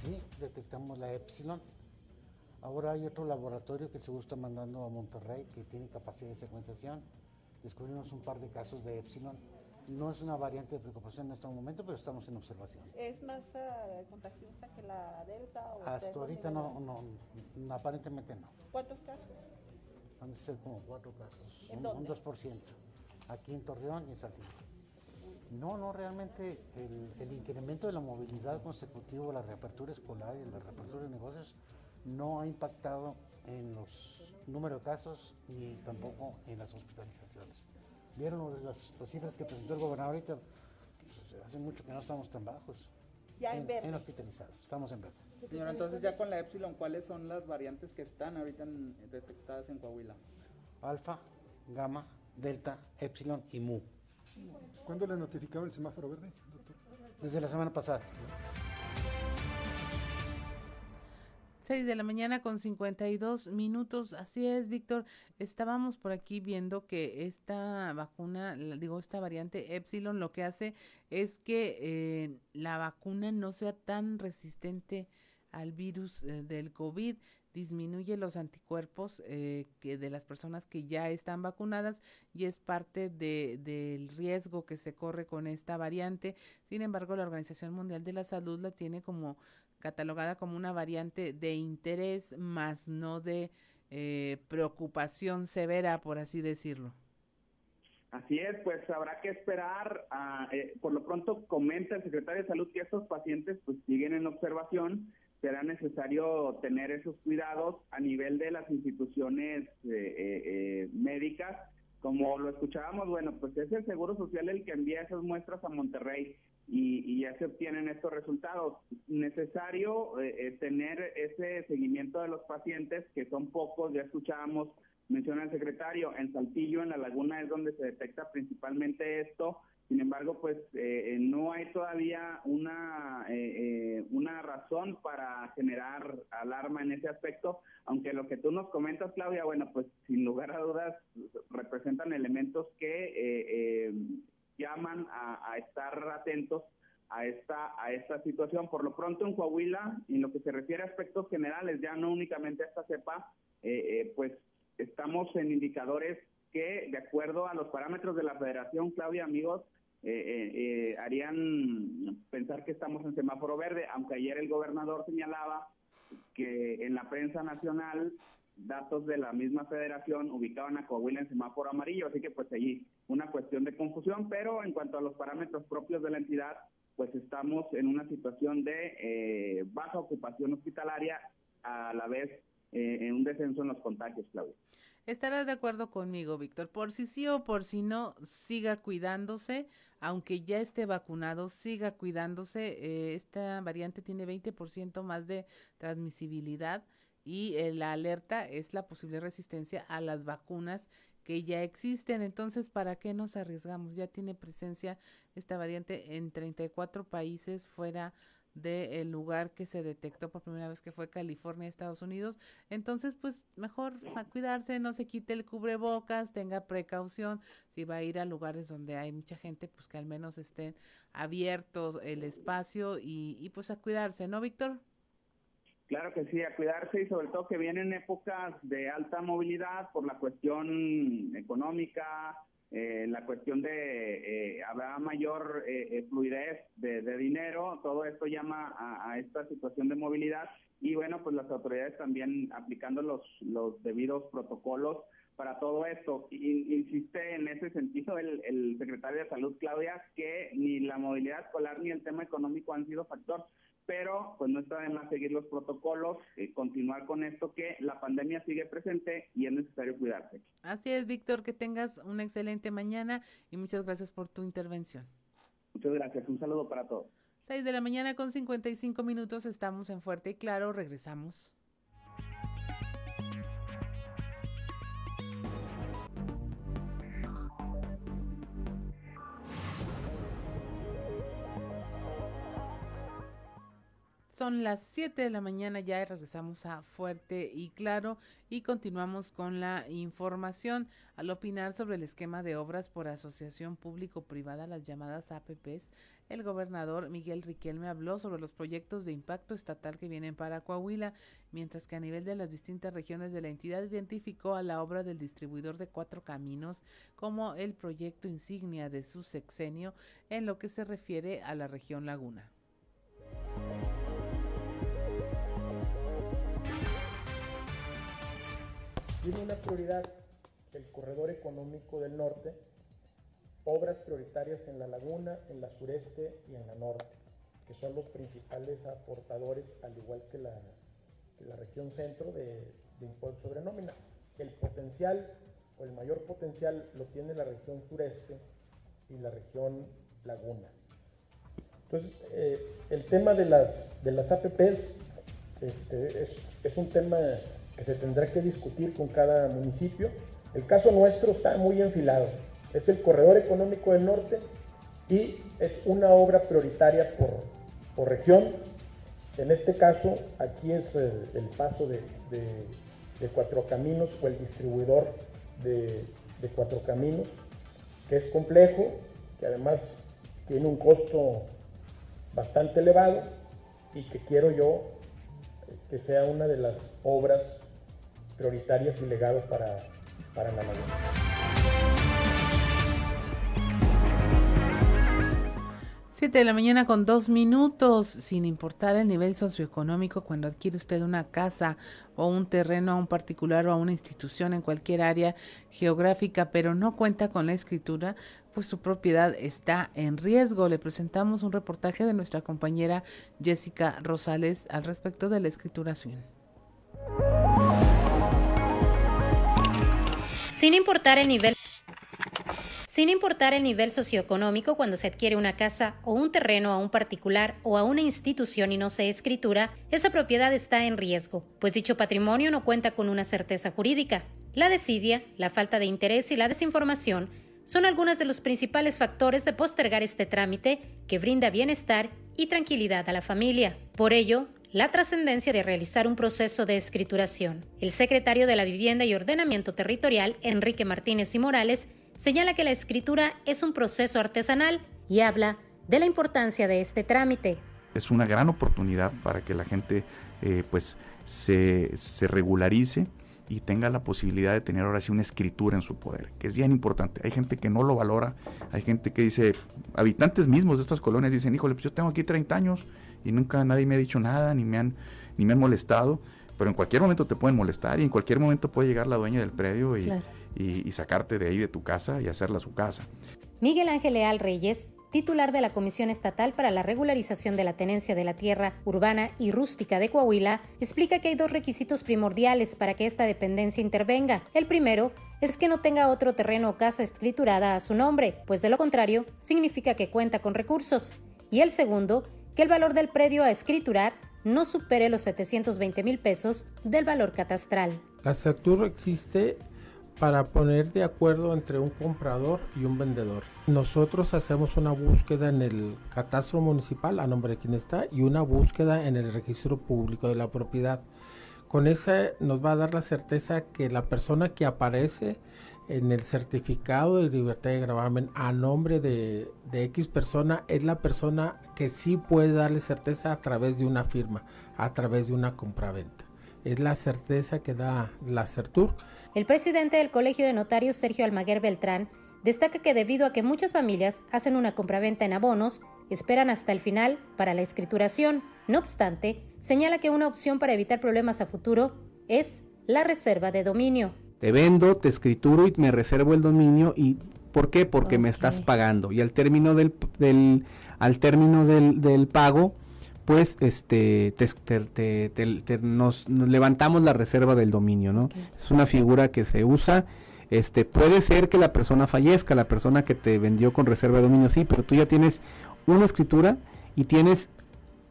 sí, detectamos la Epsilon. Ahora hay otro laboratorio que se está mandando a Monterrey que tiene capacidad de secuenciación. Descubrimos un par de casos de Epsilon. No es una variante de preocupación en este momento, pero estamos en observación. ¿Es más uh, contagiosa que la Delta? O Hasta ahorita no, no, no, aparentemente no. ¿Cuántos casos? Van a ser como cuatro casos, ¿En un, dónde? un 2%, aquí en Torreón y en Saltillo. No, no, realmente el, el, incremento de la movilidad consecutivo, la reapertura escolar y la reapertura de negocios no ha impactado en los números de casos ni tampoco en las hospitalizaciones. ¿Vieron las, las cifras que presentó el gobernador ahorita? Pues, hace mucho que no estamos tan bajos. Ya en, verde. En hospitalizados, estamos en verde. Señora, entonces ya con la Epsilon, ¿cuáles son las variantes que están ahorita en, detectadas en Coahuila? Alfa, gamma, delta, epsilon y mu. ¿Cuándo le notificaba el semáforo verde, doctor? Desde la semana pasada. 6 de la mañana con 52 minutos. Así es, Víctor. Estábamos por aquí viendo que esta vacuna, digo, esta variante Epsilon, lo que hace es que eh, la vacuna no sea tan resistente al virus eh, del COVID disminuye los anticuerpos eh, que de las personas que ya están vacunadas y es parte de, del riesgo que se corre con esta variante. Sin embargo, la Organización Mundial de la Salud la tiene como catalogada como una variante de interés, más no de eh, preocupación severa, por así decirlo. Así es, pues habrá que esperar. A, eh, por lo pronto comenta el secretario de Salud que estos pacientes pues siguen en observación. Será necesario tener esos cuidados a nivel de las instituciones eh, eh, médicas. Como lo escuchábamos, bueno, pues es el Seguro Social el que envía esas muestras a Monterrey y, y ya se obtienen estos resultados. Necesario eh, tener ese seguimiento de los pacientes, que son pocos, ya escuchábamos, menciona el secretario, en Saltillo, en la laguna es donde se detecta principalmente esto. Sin embargo, pues eh, no hay todavía una, eh, eh, una razón para generar alarma en ese aspecto, aunque lo que tú nos comentas, Claudia, bueno, pues sin lugar a dudas representan elementos que llaman a, estar atentos a esta, a esta situación. Por lo pronto en Coahuila, en lo que se refiere a aspectos generales, ya no únicamente a esta cepa, pues estamos en indicadores que, de acuerdo a los parámetros de la federación, Claudia, amigos, eh, eh, harían pensar que estamos en semáforo verde, aunque ayer el gobernador señalaba que en la prensa nacional datos de la misma federación ubicaban a Coahuila en semáforo amarillo, así que pues allí una cuestión de confusión, pero en cuanto a los parámetros propios de la entidad, pues estamos en una situación de eh, baja ocupación hospitalaria a la vez eh, en un descenso en los contagios, Claudia. Estarás de acuerdo conmigo, Víctor. Por si sí o por si no, siga cuidándose, aunque ya esté vacunado, siga cuidándose. Eh, esta variante tiene 20% más de transmisibilidad y eh, la alerta es la posible resistencia a las vacunas que ya existen. Entonces, ¿para qué nos arriesgamos? Ya tiene presencia esta variante en 34 países fuera del lugar que se detectó por primera vez que fue California, Estados Unidos. Entonces, pues mejor a cuidarse, no se quite el cubrebocas, tenga precaución. Si va a ir a lugares donde hay mucha gente, pues que al menos estén abiertos el espacio y, y pues a cuidarse, ¿no, Víctor? Claro que sí, a cuidarse y sobre todo que vienen épocas de alta movilidad por la cuestión económica, eh, la cuestión de eh, habrá mayor eh, fluidez de, dinero, todo esto llama a, esta situación de movilidad y bueno, pues las autoridades también aplicando los, los debidos protocolos para todo esto. Insiste en ese sentido el, el secretario de Salud, Claudia, que ni la movilidad escolar ni el tema económico han sido factor pero pues no está de más seguir los protocolos, eh, continuar con esto que la pandemia sigue presente y es necesario cuidarse. Así es, Víctor, que tengas una excelente mañana y muchas gracias por tu intervención. Muchas gracias, un saludo para todos. 6 de la mañana con 55 minutos, estamos en Fuerte y Claro, regresamos. Son las 7 de la mañana ya y regresamos a Fuerte y Claro y continuamos con la información. Al opinar sobre el esquema de obras por asociación público-privada, las llamadas APPs, el gobernador Miguel Riquelme habló sobre los proyectos de impacto estatal que vienen para Coahuila, mientras que a nivel de las distintas regiones de la entidad identificó a la obra del distribuidor de cuatro caminos como el proyecto insignia de su sexenio en lo que se refiere a la región Laguna. Tiene una prioridad el corredor económico del norte, obras prioritarias en la laguna, en la sureste y en la norte, que son los principales aportadores, al igual que la, la región centro de, de impuesto sobre nómina. El potencial o el mayor potencial lo tiene la región sureste y la región laguna. Entonces, eh, el tema de las, de las APPs este, es, es un tema que se tendrá que discutir con cada municipio. El caso nuestro está muy enfilado. Es el corredor económico del norte y es una obra prioritaria por, por región. En este caso, aquí es el, paso de, de, de, Cuatro Caminos o el distribuidor de, de Cuatro Caminos, que es complejo, que además tiene un costo bastante elevado y que quiero yo que sea una de las obras prioritarias y legados para, la laguna. 7 de la mañana con dos minutos, sin importar el nivel socioeconómico, cuando adquiere usted una casa o un terreno a un particular o a una institución en cualquier área geográfica, pero no cuenta con la escritura, pues su propiedad está en riesgo. Le presentamos un reportaje de nuestra compañera Jessica Rosales al respecto de la escrituración. Sin importar el nivel socioeconómico cuando se adquiere una casa o un terreno a un particular o a una institución y no se escritura, esa propiedad está en riesgo, pues dicho patrimonio no cuenta con una certeza jurídica. La desidia, la falta de interés y la desinformación son algunos de los principales factores de postergar este trámite que brinda bienestar y tranquilidad a la familia. Por ello, la trascendencia de realizar un proceso de escrituración. El secretario de la Vivienda y Ordenamiento Territorial, Enrique Martínez y Morales, señala que la escritura es un proceso artesanal y habla de la importancia de este trámite. Es una gran oportunidad para que la gente eh, pues se, se regularice y tenga la posibilidad de tener ahora sí una escritura en su poder, que es bien importante. Hay gente que no lo valora, hay gente que dice, habitantes mismos de estas colonias dicen, híjole, pues yo tengo aquí 30 años y nunca nadie me ha dicho nada, ni me han, ni me han molestado, pero en cualquier momento te pueden molestar y en cualquier momento puede llegar la dueña del predio y, claro. y, y sacarte de ahí de tu casa y hacerla su casa. Miguel Ángel Leal Reyes, titular de la Comisión Estatal para la Regularización de la Tenencia de la Tierra Urbana y Rústica de Coahuila, explica que hay dos requisitos primordiales para que esta dependencia intervenga. El primero es que no tenga otro terreno o casa escriturada a su nombre, pues de lo contrario significa que cuenta con recursos. Y el segundo, que el valor del predio a escriturar no supere los 720 mil pesos del valor catastral. La SATUR existe para poner de acuerdo entre un comprador y un vendedor. Nosotros hacemos una búsqueda en el catastro municipal a nombre de quien está y una búsqueda en el registro público de la propiedad. Con esa nos va a dar la certeza que la persona que aparece en el certificado de libertad de gravamen a nombre de, de, X persona es la persona que sí puede darle certeza a través de una firma, a través de una compraventa. Es la certeza que da la CERTUR. El presidente del Colegio de Notarios, Sergio Almaguer Beltrán, destaca que debido a que muchas familias hacen una compraventa en abonos, esperan hasta el final para la escrituración. No obstante, señala que una opción para evitar problemas a futuro es la reserva de dominio te vendo, te escrituro y me reservo el dominio y ¿por qué? Porque okay. me estás pagando y al término del, del al término del, del pago pues este te, te, te, nos, nos, levantamos la reserva del dominio, ¿no? Okay. Es una figura que se usa este puede ser que la persona fallezca, la persona que te vendió con reserva de dominio sí, pero tú ya tienes una escritura y tienes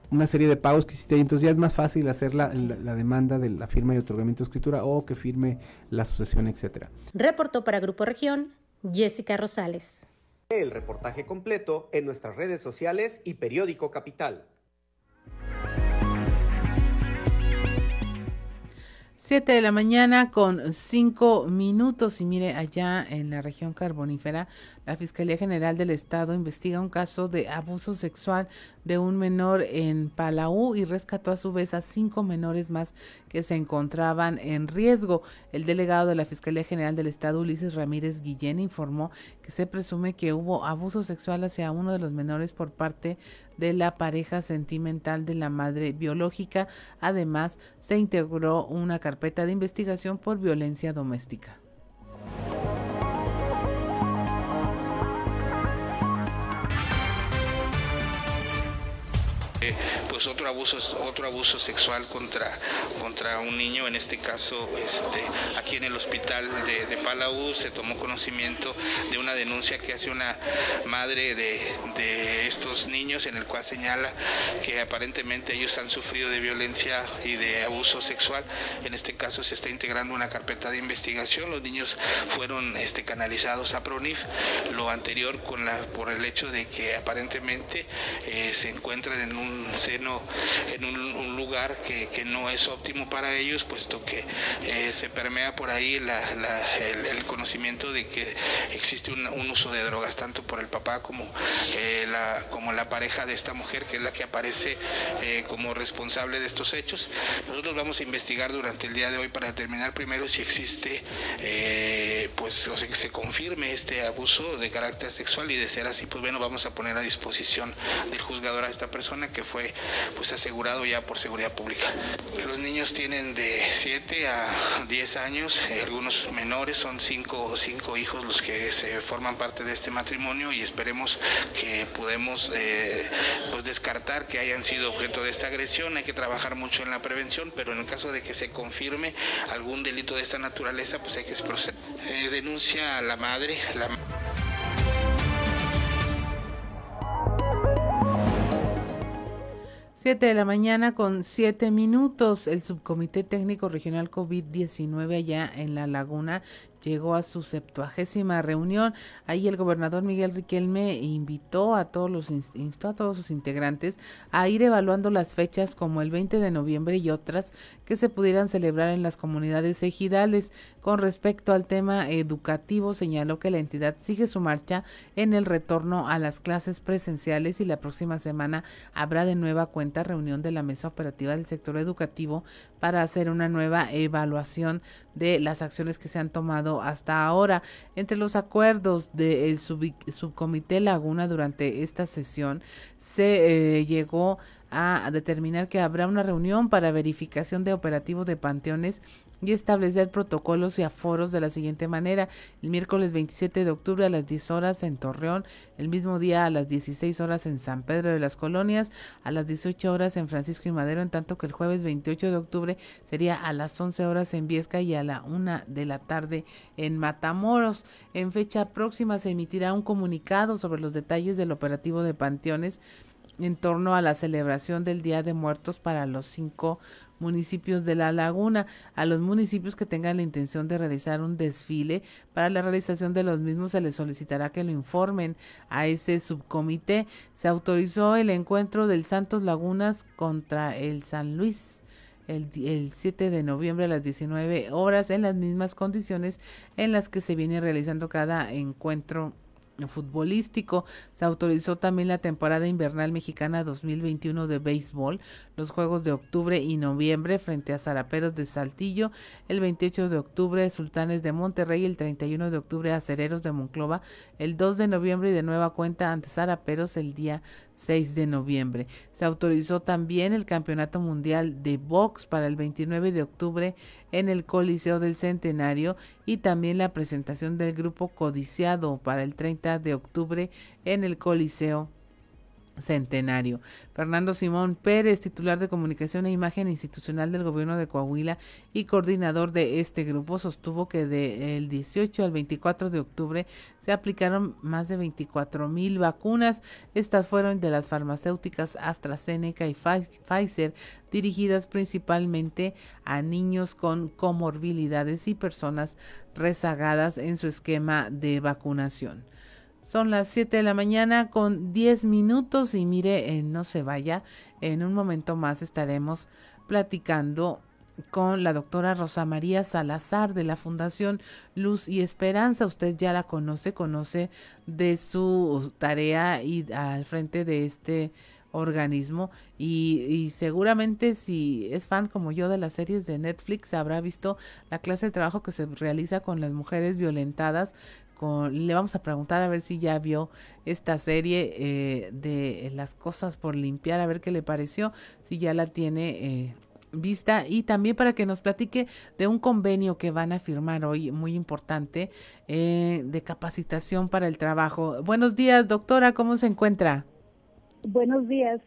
una serie de pagos que hiciste ahí, entonces ya es más fácil hacer la, la, la, demanda de la firma y otorgamiento de escritura o que firme la sucesión, etcétera. Reportó para Grupo Región Jessica Rosales. El reportaje completo en nuestras redes sociales y periódico Capital. Siete de la mañana con cinco minutos y mire allá en la región carbonífera la Fiscalía General del Estado investiga un caso de abuso sexual de un menor en Palau y rescató a su vez a cinco menores más que se encontraban en riesgo. El delegado de la Fiscalía General del Estado, Ulises Ramírez Guillén, informó que se presume que hubo abuso sexual hacia uno de los menores por parte de la pareja sentimental de la madre biológica. Además, se integró una carpeta de investigación por violencia doméstica. Pues otro abuso otro abuso sexual contra contra un niño. En este caso este aquí en el hospital de, Palau se tomó conocimiento de una denuncia que hace una madre de, de estos niños en el cual señala que aparentemente ellos han sufrido de violencia y de abuso sexual. En este caso se está integrando una carpeta de investigación. Los niños fueron este canalizados a Pronif. Lo anterior con la por el hecho de que aparentemente eh, se encuentran en un seno, en un, lugar que, no es óptimo para ellos, puesto que eh, se permea por ahí el, conocimiento de que existe un, un, uso de drogas, tanto por el papá como, eh, la, como la pareja de esta mujer, que es la que aparece eh, como responsable de estos hechos. Nosotros vamos a investigar durante el día de hoy para determinar primero si existe, pues, o sea, que se confirme este abuso de carácter sexual y de ser así, pues bueno, vamos a poner a disposición del juzgador a esta persona que fue pues asegurado ya por seguridad pública. Los niños tienen de 7 a 10 años, eh, algunos menores, son 5 cinco hijos los que se forman parte de este matrimonio y esperemos que podemos eh, pues descartar que hayan sido objeto de esta agresión. Hay que trabajar mucho en la prevención, pero en el caso de que se confirme algún delito de esta naturaleza, pues hay que proceder. Eh, denuncia a la madre. La... 7 de la mañana con 7 minutos. El Subcomité Técnico Regional COVID-19 allá en La Laguna llegó a su septuagésima reunión. Ahí el gobernador Miguel Riquelme invitó a todos los instó a todos sus integrantes a ir evaluando las fechas como el 20 de noviembre y otras que se pudieran celebrar en las comunidades ejidales. Con respecto al tema educativo, señaló que la entidad sigue su marcha en el retorno a las clases presenciales y la próxima semana habrá de nueva cuenta reunión de la mesa operativa del sector educativo para hacer una nueva evaluación de las acciones que se han tomado hasta ahora. Entre los acuerdos del subcomité Laguna durante esta sesión se eh, llegó a determinar que habrá una reunión para verificación de operativo de panteones y establecer protocolos y aforos de la siguiente manera. El miércoles 27 de octubre a las 10 horas en Torreón, el mismo día a las 16 horas en San Pedro de las Colonias, a las 18 horas en Francisco y Madero, en tanto que el jueves 28 de octubre sería a las 11 horas en Viesca y a la 1 de la tarde en Matamoros. En fecha próxima se emitirá un comunicado sobre los detalles del operativo de panteones en torno a la celebración del Día de Muertos para los cinco municipios de la laguna, a los municipios que tengan la intención de realizar un desfile. Para la realización de los mismos se les solicitará que lo informen a ese subcomité. Se autorizó el encuentro del Santos Lagunas contra el San Luis. El, el, 7 de noviembre a las 19 horas en las mismas condiciones en las que se viene realizando cada encuentro futbolístico. Se autorizó también la temporada invernal mexicana 2021 de béisbol, los juegos de octubre y noviembre frente a Zaraperos de Saltillo, el 28 de octubre Sultanes de Monterrey, el 31 de octubre Acereros de Monclova, el 2 de noviembre y de nueva cuenta ante Zaraperos el día 6 de noviembre. Se autorizó también el Campeonato Mundial de Box para el 29 de octubre en el Coliseo del Centenario y también la presentación del grupo Codiciado para el 30 de octubre en el Coliseo centenario. Fernando Simón Pérez, titular de comunicación e imagen institucional del gobierno de Coahuila y coordinador de este grupo, sostuvo que del 18 al 24 de octubre se aplicaron más de 24 mil vacunas. Estas fueron de las farmacéuticas AstraZeneca y Pfizer, dirigidas principalmente a niños con comorbilidades y personas rezagadas en su esquema de vacunación. Son las 7 de la mañana con 10 minutos y mire, eh, no se vaya, en un momento más estaremos platicando con la doctora Rosa María Salazar de la Fundación Luz y Esperanza. Usted ya la conoce, conoce de su tarea y al frente de este organismo y, y, seguramente si es fan como yo de las series de Netflix habrá visto la clase de trabajo que se realiza con las mujeres violentadas con, le vamos a preguntar a ver si ya vio esta serie eh, de las cosas por limpiar a ver qué le pareció si ya la tiene eh, vista. Y también para que nos platique de un convenio que van a firmar hoy muy importante eh, de capacitación para el trabajo. Buenos días doctora cómo se encuentra Buenos días.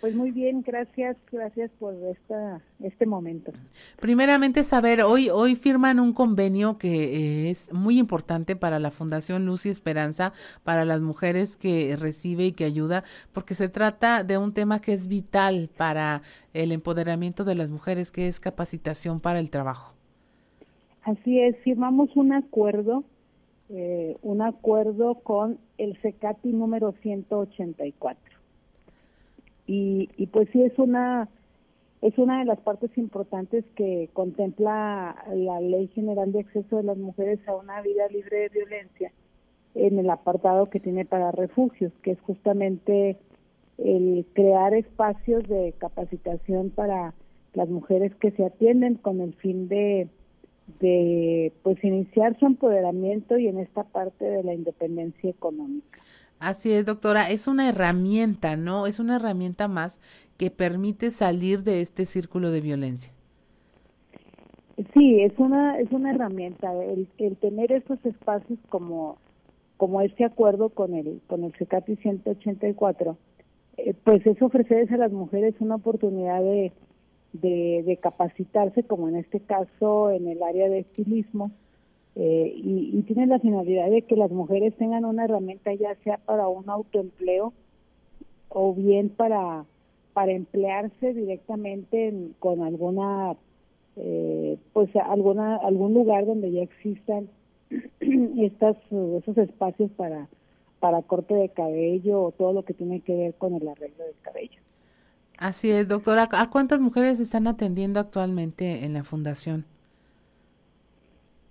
Pues muy bien, gracias, gracias por esta, este momento. Primeramente saber, hoy, hoy firman un convenio que eh, es muy importante para la Fundación Luz y Esperanza, para las mujeres que recibe y que ayuda, porque se trata de un tema que es vital para el empoderamiento de las mujeres, que es capacitación para el trabajo. Así es, firmamos un acuerdo, eh, un acuerdo con el CECATI número 184 y, y pues sí es una es una de las partes importantes que contempla la Ley General de Acceso de las Mujeres a una vida libre de violencia en el apartado que tiene para refugios, que es justamente el crear espacios de capacitación para las mujeres que se atienden con el fin de, de pues iniciar su empoderamiento y en esta parte de la independencia económica. Así es, doctora, es una herramienta, ¿no? Es una herramienta más que permite salir de este círculo de violencia. Sí, es una es una herramienta el, tener estos espacios como como este acuerdo con el con el CECATI 184, eh, pues es ofrecerles a las mujeres una oportunidad de, de, de capacitarse, como en este caso en el área de estilismo, eh, y, tiene la finalidad de que las mujeres tengan una herramienta ya sea para un autoempleo o bien para para emplearse directamente con alguna eh, pues alguna algún lugar donde ya existan estas esos espacios para para corte de cabello o todo lo que tiene que ver con el arreglo del cabello. Así es, doctora. ¿A cuántas mujeres están atendiendo actualmente en la fundación?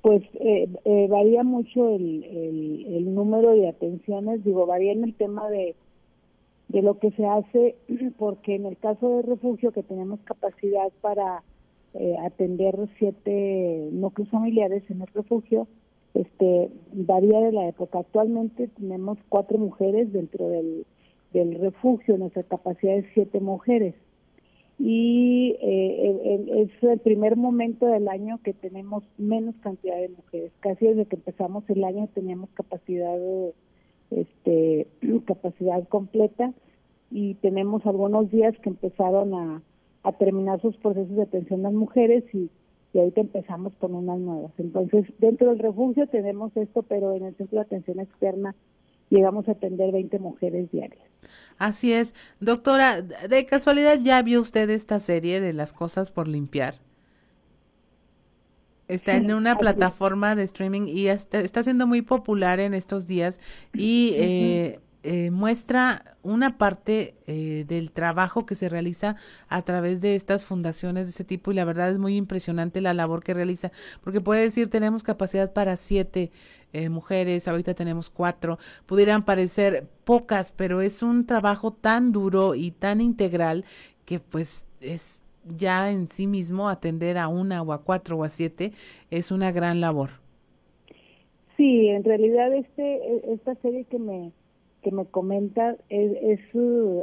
Pues eh, eh, varía mucho el, el, número de atenciones, digo, varía en el tema de, de lo que se hace, porque en el caso de refugio que tenemos capacidad para eh, atender siete núcleos familiares en el refugio, este varía de la época. Actualmente tenemos cuatro mujeres dentro del, del refugio, nuestra capacidad es siete mujeres y eh, es el primer momento del año que tenemos menos cantidad de mujeres. Casi desde que empezamos el año teníamos capacidad este capacidad completa y tenemos algunos días que empezaron a, terminar sus procesos de atención a las mujeres y, y ahorita empezamos con unas nuevas. Entonces, dentro del refugio tenemos esto, pero en el centro de atención externa llegamos a atender 20 mujeres diarias. Así es. Doctora, de casualidad ya vio usted esta serie de las cosas por limpiar. Está en una plataforma de streaming y está, está siendo muy popular en estos días y eh, eh, muestra una parte eh, del trabajo que se realiza a través de estas fundaciones de ese tipo y la verdad es muy impresionante la labor que realiza porque puede decir tenemos capacidad para siete eh, mujeres ahorita tenemos cuatro pudieran parecer pocas pero es un trabajo tan duro y tan integral que pues es ya en sí mismo atender a una o a cuatro o a siete es una gran labor. Sí en realidad este e, esta serie que me que me comenta es,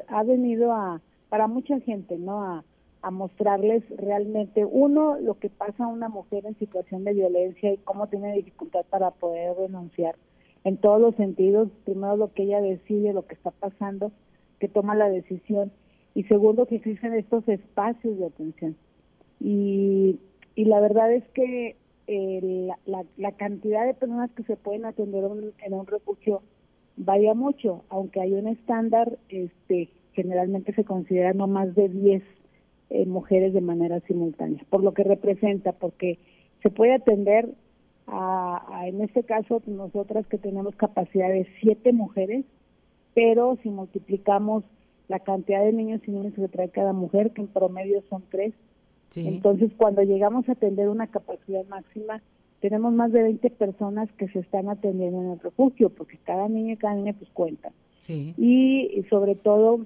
ha venido a para mucha gente no a, a mostrarles realmente uno lo que pasa a una mujer en situación de violencia y cómo tiene dificultad para poder denunciar en todos los sentidos primero lo que ella decide lo que está pasando que toma la decisión y segundo que existen estos espacios de atención. Y, y la verdad es que eh, la, la, cantidad de personas que se pueden atender en un refugio varía mucho, aunque hay un estándar, este, generalmente se considera no más de 10 eh, mujeres de manera simultánea, por lo que representa, porque se puede atender a, en este caso nosotras que tenemos capacidad de 7 mujeres, pero si multiplicamos la cantidad de niños y niñas que trae cada mujer, que en promedio son 3, Entonces, cuando llegamos a atender una capacidad máxima, tenemos más de 20 personas que se están atendiendo en el refugio, porque cada niño y cada niña pues cuenta. Sí. Y, sobre todo,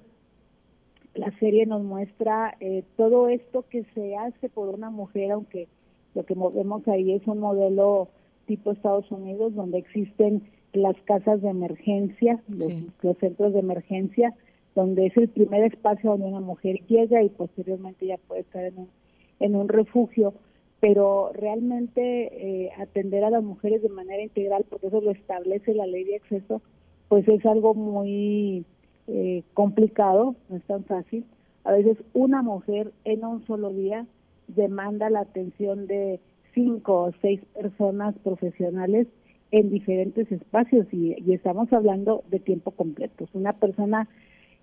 la serie nos muestra eh, todo esto que se hace por una mujer, aunque lo que vemos ahí es un modelo tipo Estados Unidos, donde existen las casas de emergencia, los, centros de emergencia, donde es el primer espacio donde una mujer llega y posteriormente ya puede estar en un, en un refugio. Pero realmente eh, atender a las mujeres de manera integral, porque eso lo establece la ley de acceso, pues es algo muy eh, complicado, no es tan fácil. A veces una mujer en un solo día demanda la atención de cinco o seis personas profesionales en diferentes espacios y, estamos hablando de tiempo completo. Una persona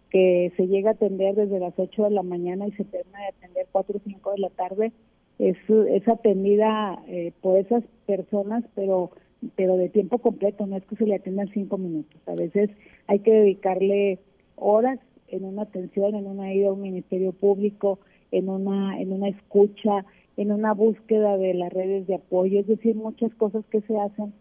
que se llega a atender desde las 8 de la mañana y se termina de atender 4 o 5 de la tarde, es, es atendida eh, por esas personas, pero pero de tiempo completo, no es que se le atiendan cinco minutos. A veces hay que dedicarle horas en una atención, en una ida a un ministerio público, en una, en una escucha, en una búsqueda de las redes de apoyo, es decir, muchas cosas que se hacen,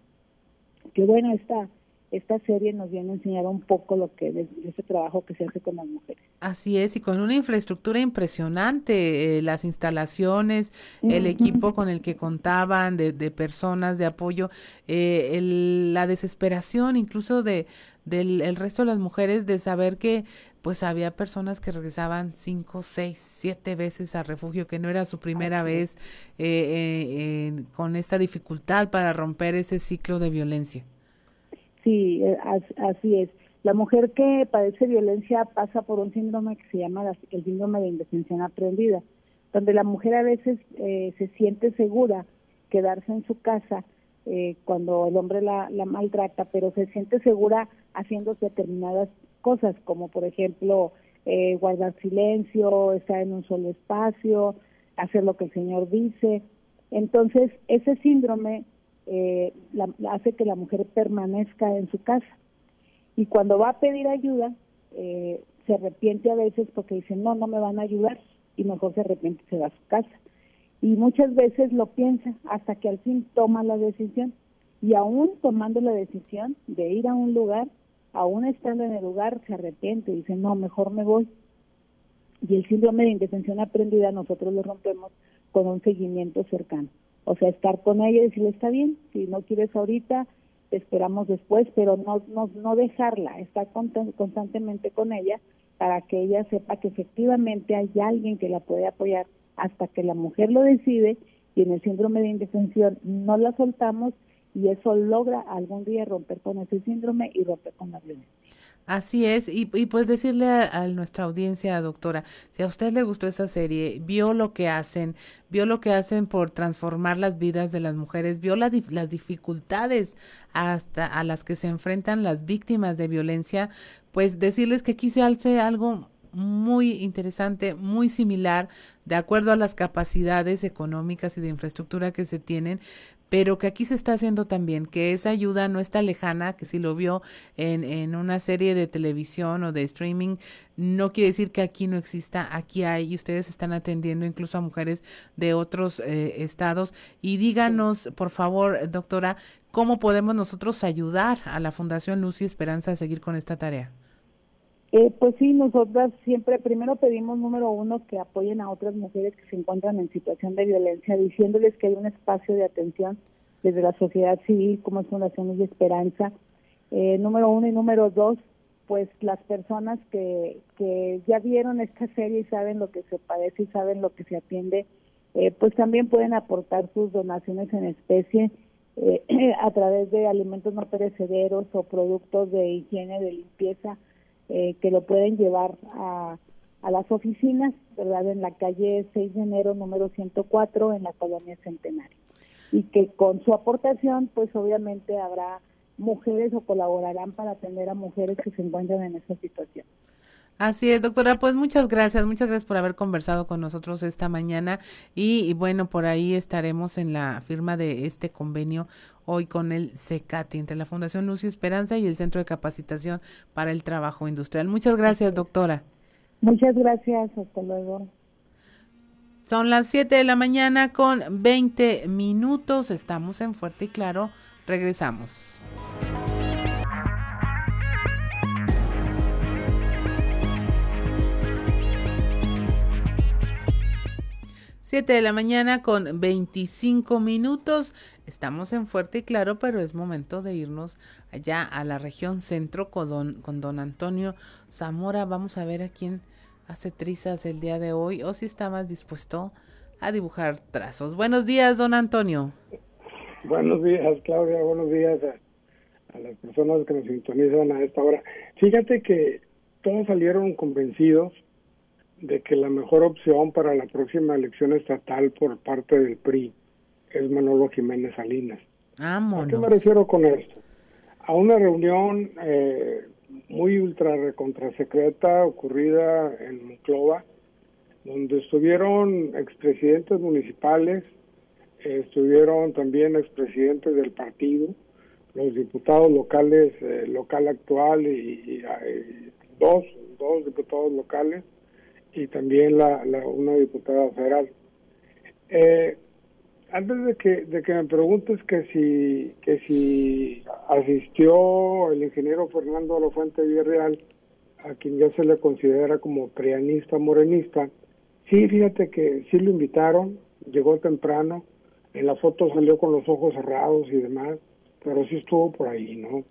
que bueno, esta, esta serie nos viene a enseñar un poco lo que es ese trabajo que se hace con las mujeres. Así es, y con una infraestructura impresionante, eh, las instalaciones, el equipo con el que contaban, de, de personas de apoyo, eh, la desesperación incluso de del el resto de las mujeres de saber que pues había personas que regresaban cinco, seis, siete veces al refugio, que no era su primera vez eh, eh, con esta dificultad para romper ese ciclo de violencia. Sí, eh, así es. La mujer que padece violencia pasa por un síndrome que se llama el síndrome de indefensión aprendida, donde la mujer a veces se siente segura quedarse en su casa cuando el hombre la, la maltrata, pero se siente segura haciendo determinadas cosas, como por ejemplo eh, guardar silencio, estar en un solo espacio, hacer lo que el Señor dice. Entonces, ese síndrome eh, hace que la mujer permanezca en su casa. Y cuando va a pedir ayuda, eh, se arrepiente a veces porque dice, no, no me van a ayudar, y mejor se arrepiente y se va a su casa. Y muchas veces lo piensa hasta que al fin toma la decisión. Y aún tomando la decisión de ir a un lugar, aún estando en el lugar, se arrepiente, dice, no, mejor me voy. Y el síndrome de indefensión aprendida nosotros lo rompemos con un seguimiento cercano. O sea, estar con ella y decirle, está bien, si no quieres ahorita, te esperamos después, pero no, no, no dejarla, estar constantemente con ella para que ella sepa que efectivamente hay alguien que la puede apoyar hasta que la mujer lo decide y en el síndrome de indefensión no la soltamos y eso logra algún día romper con ese síndrome y romper con la violencia. Así es, y, y pues decirle a, nuestra audiencia, doctora, si a usted le gustó esa serie, vio lo que hacen, vio lo que hacen por transformar las vidas de las mujeres, vio las dificultades hasta a las que se enfrentan las víctimas de violencia, pues decirles que aquí se hace algo muy interesante, muy similar, de acuerdo a las capacidades económicas y de infraestructura que se tienen, pero que aquí se está haciendo también, que esa ayuda no está lejana, que si lo vio en, en una serie de televisión o de streaming, no quiere decir que aquí no exista, aquí hay, y ustedes están atendiendo incluso a mujeres de otros eh, estados. Y díganos, por favor, doctora, ¿cómo podemos nosotros ayudar a la Fundación Luz y Esperanza a seguir con esta tarea? Eh, pues sí, nosotras siempre primero pedimos, número uno, que apoyen a otras mujeres que se encuentran en situación de violencia, diciéndoles que hay un espacio de atención desde la sociedad civil como es Fundación y Esperanza. Eh, número uno y número dos, pues las personas que, que ya vieron esta serie y saben lo que se padece y saben lo que se atiende, eh, pues también pueden aportar sus donaciones en especie a través de alimentos no perecederos o productos de higiene, de limpieza eh, que lo pueden llevar a, a las oficinas, ¿verdad? En la calle 6 de enero, número 104, en la colonia Centenario. Y que con su aportación, pues obviamente habrá mujeres o colaborarán para atender a mujeres que se encuentran en esa situación. Así es, doctora. Pues muchas gracias, muchas gracias por haber conversado con nosotros esta mañana y, bueno, por ahí estaremos en la firma de este convenio hoy con el CECATI entre la Fundación Lucy Esperanza y el Centro de Capacitación para el Trabajo Industrial. Muchas gracias, doctora. Muchas gracias, hasta luego. Son las 7 de la mañana con 20 minutos. Estamos en Fuerte y Claro. Regresamos. 7 de la mañana con 25 minutos. Estamos en Fuerte y Claro, pero es momento de irnos allá a la región centro con don, con don Antonio Zamora. Vamos a ver a quién hace trizas el día de hoy o si está más dispuesto a dibujar trazos. Buenos días, don Antonio. Buenos días, Claudia. Buenos días a, a las personas que nos sintonizan a esta hora. Fíjate que todos salieron convencidos de que la mejor opción para la próxima elección estatal por parte del PRI es Manolo Jiménez Salinas. ¿A qué me refiero con esto? A una reunión eh, muy ultra secreta ocurrida en Monclova, donde estuvieron expresidentes municipales, estuvieron también expresidentes del partido, los diputados locales, eh, local actual y, dos, dos diputados locales, y también la, una diputada federal. Eh, antes de que, de que me preguntes que si, que si asistió el ingeniero Fernando de la Fuente Villarreal, a quien ya se le considera como prianista morenista, sí, fíjate que sí lo invitaron, llegó temprano, en la foto salió con los ojos cerrados y demás, pero sí estuvo por ahí, ¿no?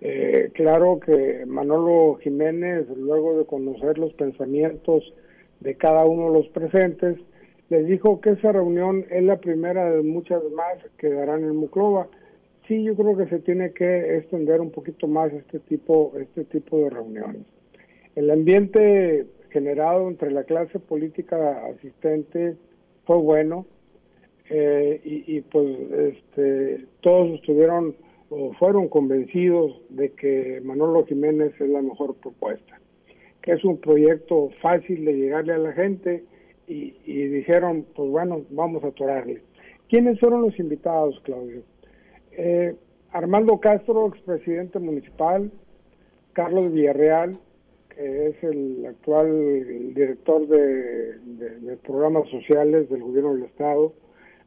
Eh, claro que Manolo Jiménez, luego de conocer los pensamientos de cada uno de los presentes, les dijo que esa reunión es la primera de muchas más que darán en Muclova. Sí, yo creo que se tiene que extender un poquito más este tipo, este tipo de reuniones. El ambiente generado entre la clase política asistente fue bueno eh, y, y, pues este, todos estuvieron o fueron convencidos de que Manolo Jiménez es la mejor propuesta, que es un proyecto fácil de llegarle a la gente y, dijeron, pues bueno, vamos a atorarle. ¿Quiénes fueron los invitados, Claudio? Eh, Armando Castro, expresidente municipal, Carlos Villarreal, que es el actual director de, de programas sociales del gobierno del Estado,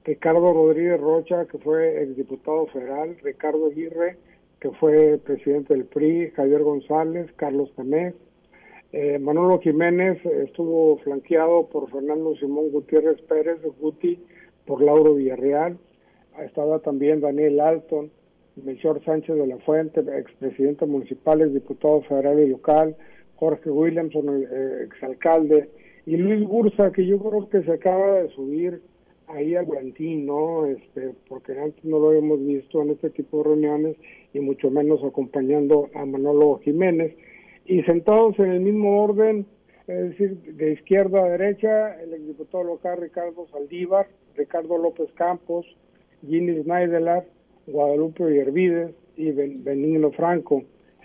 Ricardo Rodríguez Rocha, que fue exdiputado federal, Ricardo Aguirre, que fue presidente del PRI, Javier González, Carlos Tamés, eh, Manolo Jiménez estuvo flanqueado por Fernando Simón Gutiérrez Pérez, Guti, por Lauro Villarreal, estaba también Daniel Alton, Melchor Sánchez de la Fuente, expresidente municipal, diputado federal y local, Jorge Williamson, eh, exalcalde, y Luis Bursa, que yo creo que se acaba de subir ahí al Guantín, ¿no? Este, porque antes no lo habíamos visto en este tipo de reuniones y mucho menos acompañando a Manolo Jiménez. Y sentados en el mismo orden, es decir, de izquierda a derecha, el exdiputado local Ricardo Saldívar, Ricardo López Campos, Ginny Schneidelar, Guadalupe Hervides y Benigno Franco.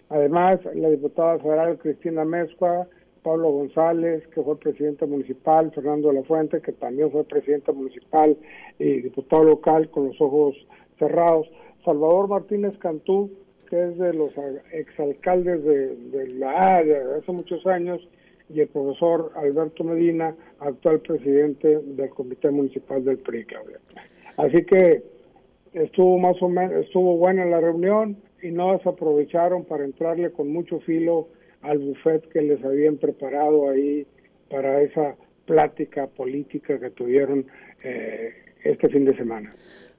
Además, la diputada federal Cristina Mezcua, Pablo González, que fue presidente municipal, Fernando de la Fuente, que también fue presidente municipal y diputado local con los ojos cerrados, Salvador Martínez Cantú, que es de los exalcaldes de, de la área de hace muchos años, y el profesor Alberto Medina, actual presidente del Comité Municipal del PRI, Así que estuvo más o menos, estuvo buena la reunión y no se aprovecharon para entrarle con mucho filo al buffet que les habían preparado ahí para esa plática política que tuvieron eh, este fin de semana.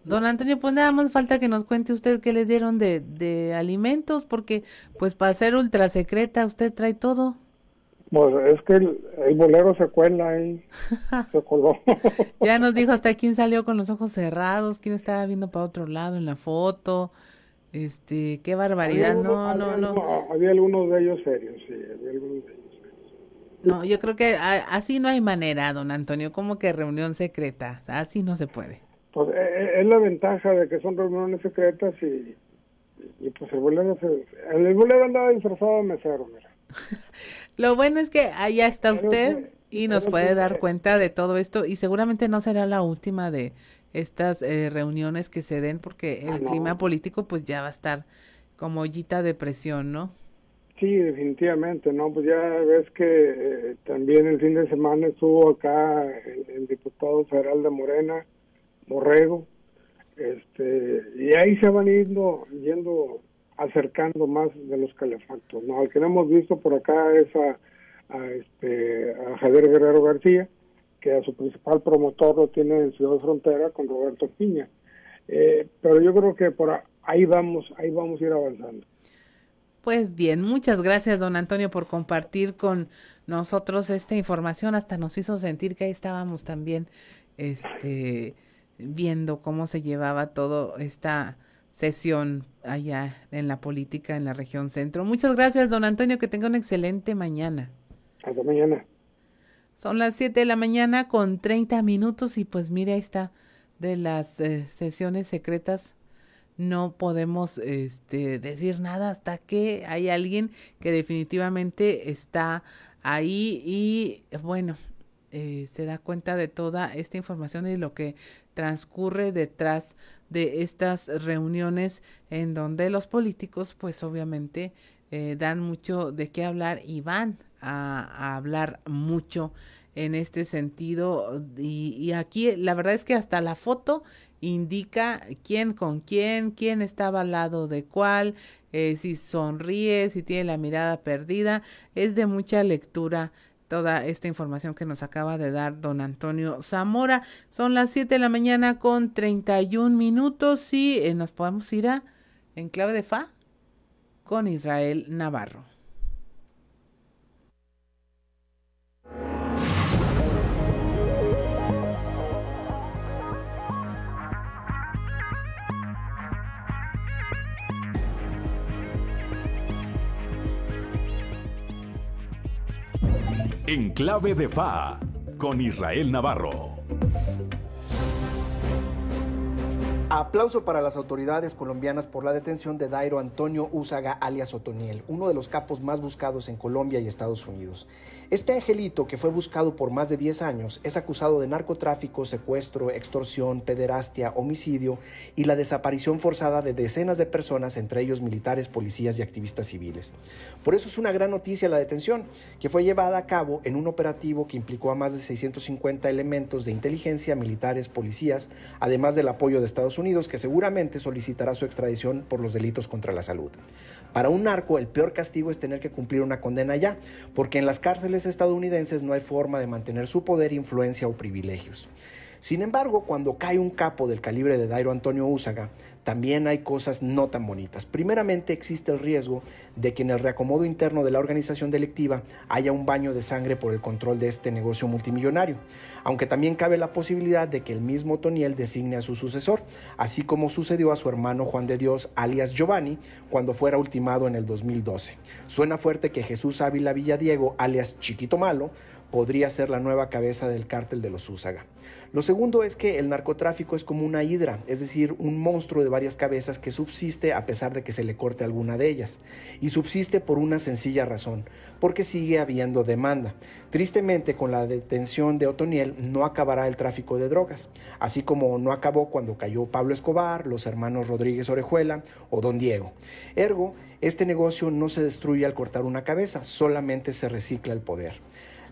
Don Antonio, pues nada más falta que nos cuente usted qué les dieron de, de alimentos, porque pues para ser ultra secreta usted trae todo. Pues es que el, bolero se cuela ahí, se coló. ya nos dijo hasta quién salió con los ojos cerrados, quién estaba viendo para otro lado en la foto. Este, qué barbaridad, no, no, no. Había algunos de ellos serios, sí, había algunos de ellos serios. No, yo creo que así no hay manera, don Antonio, como que reunión secreta, así no se puede. Pues eh, eh, es la ventaja de que son reuniones secretas y, y pues el bolero, se, el bolero andaba disfrazado de mesero, mira. Lo bueno es que allá está usted y nos puede dar cuenta de todo esto y seguramente no será la última de estas eh, reuniones que se den porque ah, el clima político pues ya va a estar como ollita de presión, ¿no? Sí, definitivamente, ¿no? Pues ya ves que eh, también el fin de semana estuvo acá el, el, diputado federal de Morena, Borrego, este, y ahí se van yendo, yendo acercando más de los calefactos, ¿no? Al que no hemos visto por acá es a, a, este, a Javier Guerrero García, que a su principal promotor lo tiene en Ciudad Frontera con Roberto Piña. Eh, pero yo creo que por ahí vamos, ahí vamos a ir avanzando. Pues bien, muchas gracias, don Antonio, por compartir con nosotros esta información. Hasta nos hizo sentir que ahí estábamos también, este, viendo cómo se llevaba todo esta sesión allá en la política en la región centro. Muchas gracias, don Antonio, que tenga una excelente mañana. Hasta mañana. Son las 7 de la mañana con 30 minutos y pues mire, ahí está de las eh, sesiones secretas no podemos este, decir nada hasta que hay alguien que definitivamente está ahí y bueno, eh, se da cuenta de toda esta información y lo que transcurre detrás de estas reuniones en donde los políticos pues obviamente eh, dan mucho de qué hablar y van a, hablar mucho en este sentido y, y, aquí la verdad es que hasta la foto indica quién con quién, quién estaba al lado de cuál, eh, si sonríe, si tiene la mirada perdida. Es de mucha lectura toda esta información que nos acaba de dar don Antonio Zamora. Son las 7 de la mañana con 31 minutos y eh, nos podemos ir a en clave de fa con Israel Navarro. En clave de FA con Israel Navarro. Aplauso para las autoridades colombianas por la detención de Dairo Antonio Úsaga alias Otoniel, uno de los capos más buscados en Colombia y Estados Unidos. Este angelito, que fue buscado por más de 10 años, es acusado de narcotráfico, secuestro, extorsión, pederastia, homicidio y la desaparición forzada de decenas de personas, entre ellos militares, policías y activistas civiles. Por eso es una gran noticia la detención, que fue llevada a cabo en un operativo que implicó a más de 650 elementos de inteligencia, militares, policías, además del apoyo de Estados Unidos, que seguramente solicitará su extradición por los delitos contra la salud. Para un narco, el peor castigo es tener que cumplir una condena ya, porque en las cárceles estadounidenses no hay forma de mantener su poder, influencia o privilegios. Sin embargo, cuando cae un capo del calibre de Dairo Antonio Úsaga, también hay cosas no tan bonitas. Primeramente existe el riesgo de que en el reacomodo interno de la organización delictiva haya un baño de sangre por el control de este negocio multimillonario, aunque también cabe la posibilidad de que el mismo Toniel designe a su sucesor, así como sucedió a su hermano Juan de Dios, alias Giovanni, cuando fuera ultimado en el 2012. Suena fuerte que Jesús Ávila Villadiego, alias Chiquito Malo, podría ser la nueva cabeza del cártel de los Úsaga. Lo segundo es que el narcotráfico es como una hidra, es decir, un monstruo de varias cabezas que subsiste a pesar de que se le corte alguna de ellas. Y subsiste por una sencilla razón, porque sigue habiendo demanda. Tristemente, con la detención de Otoniel no acabará el tráfico de drogas, así como no acabó cuando cayó Pablo Escobar, los hermanos Rodríguez Orejuela o Don Diego. Ergo, este negocio no se destruye al cortar una cabeza, solamente se recicla el poder.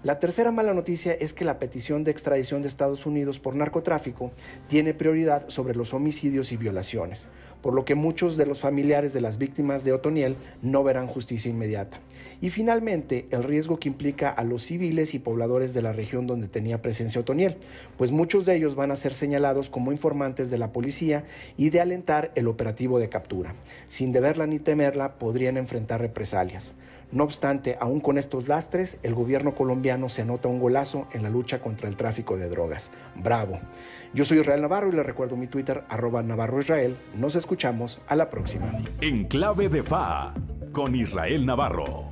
La tercera mala noticia es que la petición de extradición de Estados Unidos por narcotráfico tiene prioridad sobre los homicidios y violaciones, por lo que muchos de los familiares de las víctimas de Otoniel no verán justicia inmediata. Y finalmente, el riesgo que implica a los civiles y pobladores de la región donde tenía presencia Otoniel, pues muchos de ellos van a ser señalados como informantes de la policía y de alentar el operativo de captura. Sin deberla ni temerla, podrían enfrentar represalias. No obstante, aún con estos lastres, el gobierno colombiano se anota un golazo en la lucha contra el tráfico de drogas. Bravo. Yo soy Israel Navarro y le recuerdo mi Twitter, arroba Navarro Israel. Nos escuchamos a la próxima. En clave de FA, con Israel Navarro.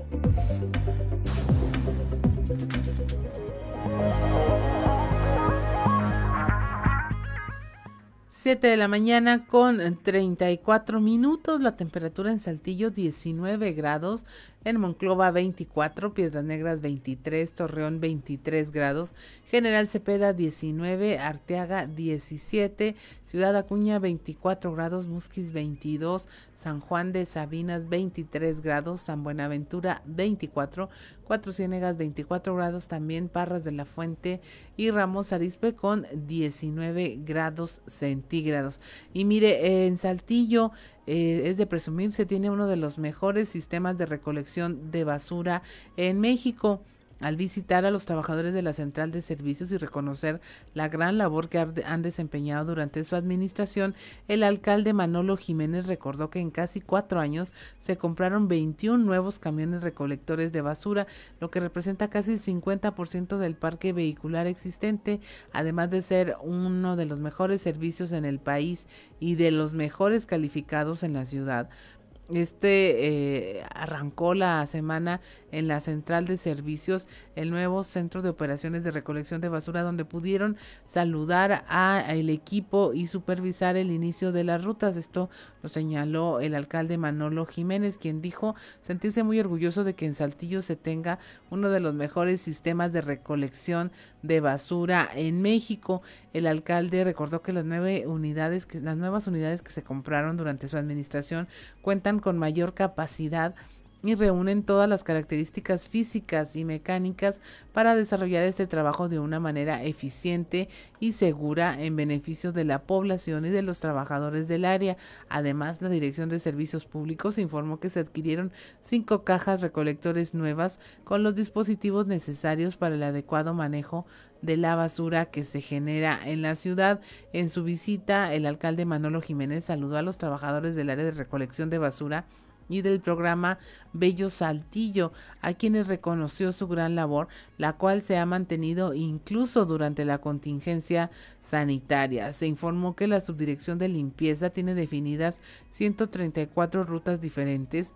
7 de la mañana con 34 minutos, la temperatura en Saltillo 19 grados, en Monclova 24, Piedras Negras 23, Torreón 23 grados, General Cepeda 19, Arteaga 17, Ciudad Acuña 24 grados, Musquis 22, San Juan de Sabinas 23 grados, San Buenaventura 24, Cuatro Ciénegas 24 grados, también Parras de la Fuente y Ramos Arispe con 19 grados centígrados. Y mire, en Saltillo eh, es de presumir, se tiene uno de los mejores sistemas de recolección de basura en México al visitar a los trabajadores de la central de servicios y reconocer la gran labor que han desempeñado durante su administración, el alcalde Manolo Jiménez recordó que en casi cuatro años se compraron 21 nuevos camiones recolectores de basura, lo que representa casi el 50% del parque vehicular existente, además de ser uno de los mejores servicios en el país y de los mejores calificados en la ciudad este eh, arrancó la semana en la central de servicios el nuevo centro de operaciones de recolección de basura donde pudieron saludar a el equipo y supervisar el inicio de las rutas. Esto lo señaló el alcalde Manolo Jiménez quien dijo sentirse muy orgulloso de que en Saltillo se tenga uno de los mejores sistemas de recolección de basura en México. El alcalde recordó que las nueve unidades que las nuevas unidades que se compraron durante su administración cuentan con mayor capacidad y reúnen todas las características físicas y mecánicas para desarrollar este trabajo de una manera eficiente y segura en beneficio de la población y de los trabajadores del área. Además, la Dirección de Servicios Públicos informó que se adquirieron cinco cajas recolectores nuevas con los dispositivos necesarios para el adecuado manejo de la basura que se genera en la ciudad. En su visita, el alcalde Manolo Jiménez saludó a los trabajadores del área de recolección de basura y del programa Bello Saltillo, a quienes reconoció su gran labor, la cual se ha mantenido incluso durante la contingencia sanitaria. Se informó que la Subdirección de Limpieza tiene definidas 134 rutas diferentes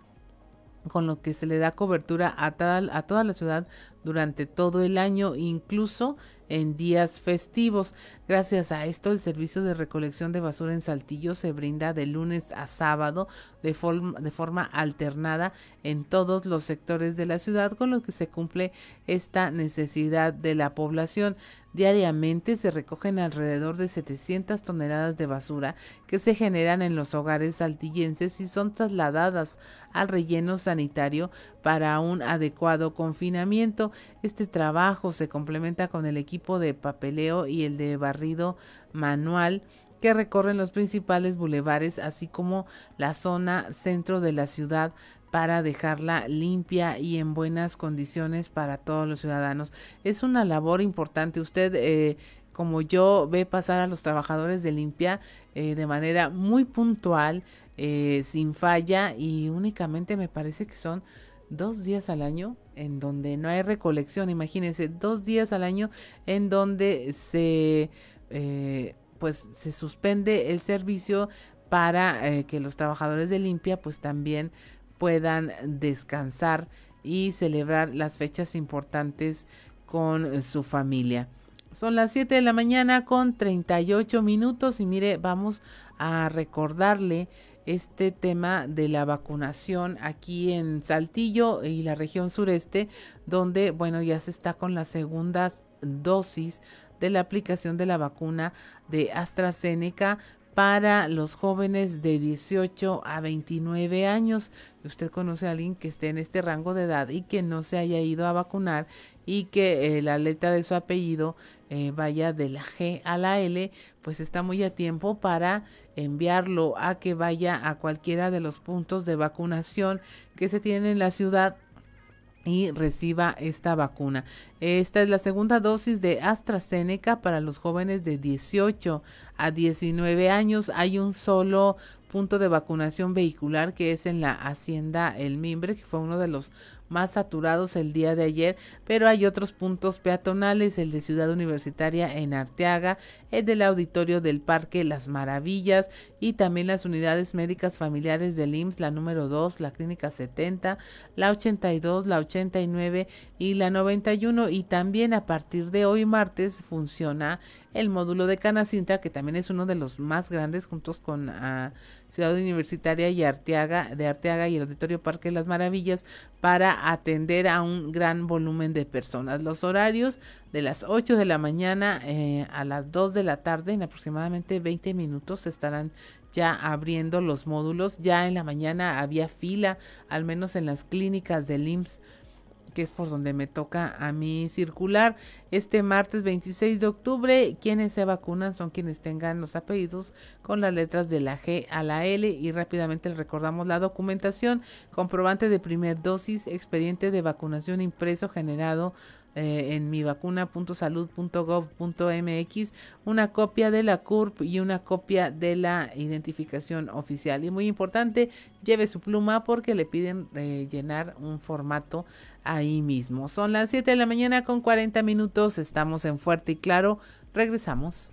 con lo que se le da cobertura a, a toda la ciudad durante todo el año, incluso en días festivos. Gracias a esto, el servicio de recolección de basura en Saltillo se brinda de lunes a sábado de, forma, alternada en todos los sectores de la ciudad, con lo que se cumple esta necesidad de la población. Diariamente se recogen alrededor de 700 toneladas de basura que se generan en los hogares saltillenses y son trasladadas al relleno sanitario para un adecuado confinamiento. Este trabajo se complementa con el equipo de papeleo y el de barrido manual que recorren los principales bulevares, así como la zona centro de la ciudad para dejarla limpia y en buenas condiciones para todos los ciudadanos. Es una labor importante. Usted, eh, como yo, ve pasar a los trabajadores de limpia eh, de manera muy puntual, eh, sin falla y únicamente me parece que son dos días al año en donde no hay recolección, imagínense, dos días al año en donde se eh, pues se suspende el servicio para eh, que los trabajadores de limpia pues también puedan descansar y celebrar las fechas importantes con su familia. Son las 7 de la mañana con 38 minutos y mire, vamos a recordarle este tema de la vacunación aquí en Saltillo y la región sureste, donde, bueno, ya se está con las segundas dosis de la aplicación de la vacuna de AstraZeneca para los jóvenes de 18 a 29 años. Usted conoce a alguien que esté en este rango de edad y que no se haya ido a vacunar y que la letra de su apellido eh, vaya de la G a la L, pues está muy a tiempo para enviarlo a que vaya a cualquiera de los puntos de vacunación que se tienen en la ciudad y reciba esta vacuna. Esta es la segunda dosis de AstraZeneca para los jóvenes de 18 a 19 años. Hay un solo punto de vacunación vehicular que es en la Hacienda El Mimbre, que fue uno de los más saturados el día de ayer, pero hay otros puntos peatonales, el de Ciudad Universitaria en Arteaga, el del auditorio del Parque Las Maravillas y también las unidades médicas familiares del IMSS, la número 2, la clínica 70, la 82, la 89 y la 91 y también a partir de hoy martes funciona el módulo de Canacintra, que también es uno de los más grandes, juntos con ah, Ciudad Universitaria y Arteaga, de Arteaga y el Auditorio Parque de las Maravillas, para atender a un gran volumen de personas. Los horarios de las 8 de la mañana eh, a las 2 de la tarde, en aproximadamente 20 minutos, se estarán ya abriendo los módulos. Ya en la mañana había fila, al menos en las clínicas del IMSS que es por donde me toca a mí circular. Este martes 26 de octubre, quienes se vacunan son quienes tengan los apellidos con las letras de la G a la L y rápidamente recordamos la documentación, comprobante de primer dosis, expediente de vacunación impreso generado eh, en mivacuna.salud.gov.mx una copia de la CURP y una copia de la identificación oficial. Y muy importante, lleve su pluma porque le piden eh, llenar un formato ahí mismo. Son las 7 de la mañana con 40 minutos, estamos en Fuerte y Claro, regresamos.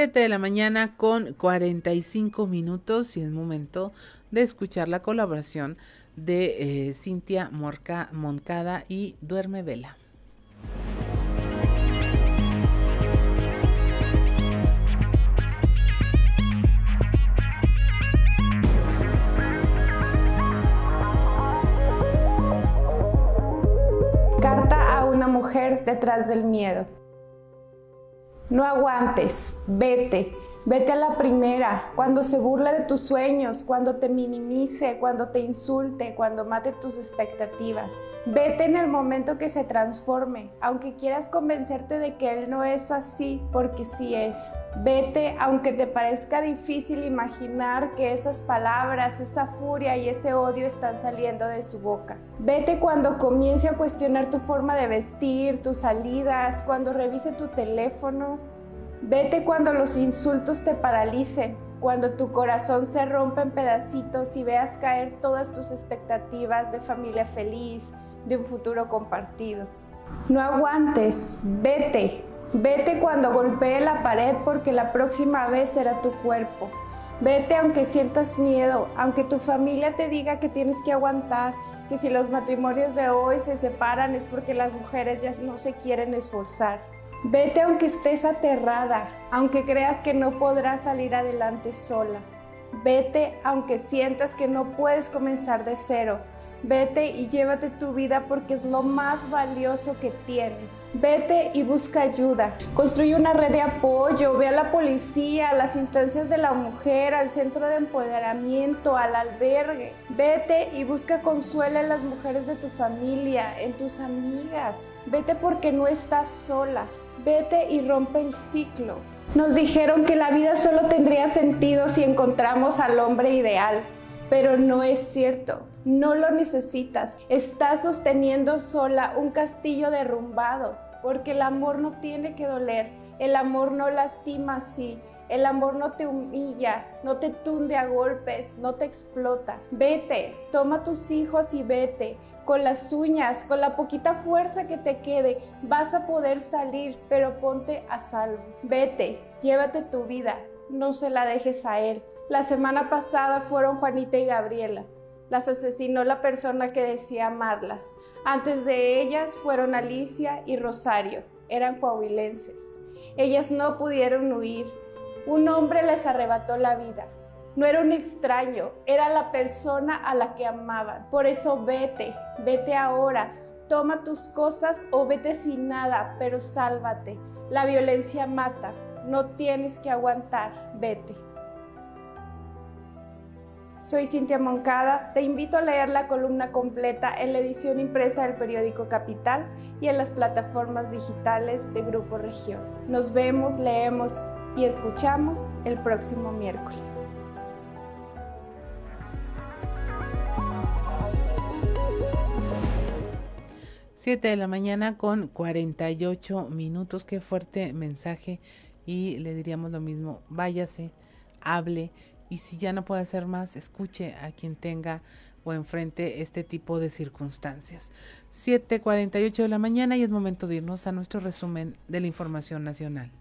7 de la mañana con 45 minutos y es momento de escuchar la colaboración de eh, Cintia Morca, Moncada y Duerme Vela. Carta a una mujer detrás del miedo. No aguantes, vete, vete a la primera, cuando se burle de tus sueños, cuando te minimice, cuando te insulte, cuando mate tus expectativas. Vete en el momento que se transforme, aunque quieras convencerte de que él no es así, porque sí es. Vete aunque te parezca difícil imaginar que esas palabras, esa furia y ese odio están saliendo de su boca. Vete cuando comience a cuestionar tu forma de vestir, tus salidas, cuando revise tu teléfono. Vete cuando los insultos te paralicen, cuando tu corazón se rompa en pedacitos y veas caer todas tus expectativas de familia feliz, de un futuro compartido. No aguantes, vete, Vete cuando golpee la pared porque la próxima vez será tu cuerpo. Vete aunque sientas miedo, aunque tu familia te diga que tienes que aguantar, que si los matrimonios de hoy se separan es porque las mujeres ya no se quieren esforzar. Vete aunque estés aterrada, aunque creas que no podrás salir adelante sola. Vete aunque sientas que no puedes comenzar de cero, Vete y llévate tu vida porque es lo más valioso que tienes. Vete y busca ayuda. Construye una red de apoyo. Ve a la policía, a las instancias de la mujer, al centro de empoderamiento, al albergue. Vete y busca consuelo en las mujeres de tu familia, en tus amigas. Vete porque no estás sola. Vete y rompe el ciclo. Nos dijeron que la vida solo tendría sentido si encontramos al hombre ideal, pero no es cierto. No lo necesitas. Estás sosteniendo sola un castillo derrumbado, porque el amor no tiene que doler. El amor no lastima así. El amor no te humilla, no te tunde a golpes, no te explota. Vete, toma tus hijos y vete. Con las uñas, con la poquita fuerza que te quede, vas a poder salir, pero ponte a salvo. Vete, llévate tu vida, no se la dejes a él. La semana pasada fueron Juanita y Gabriela. Las asesinó la persona que decía amarlas. Antes de ellas fueron Alicia y Rosario. Eran coahuilenses. Ellas no pudieron huir. Un hombre les arrebató la vida. No era un extraño, era la persona a la que amaban. Por eso vete, vete ahora. Toma tus cosas o vete sin nada, pero sálvate. La violencia mata. No tienes que aguantar. Vete. Soy Cintia Moncada, te invito a leer la columna completa en la edición impresa del periódico Capital y en las plataformas digitales de Grupo Región. Nos vemos, leemos y escuchamos el próximo miércoles. Siete de la mañana con 48 minutos. Qué fuerte mensaje. Y le diríamos lo mismo. Váyase, hable y si ya no puede hacer más, escuche a quien tenga o enfrente este tipo de circunstancias. 7:48 de la mañana y es momento de irnos a nuestro resumen de la información nacional.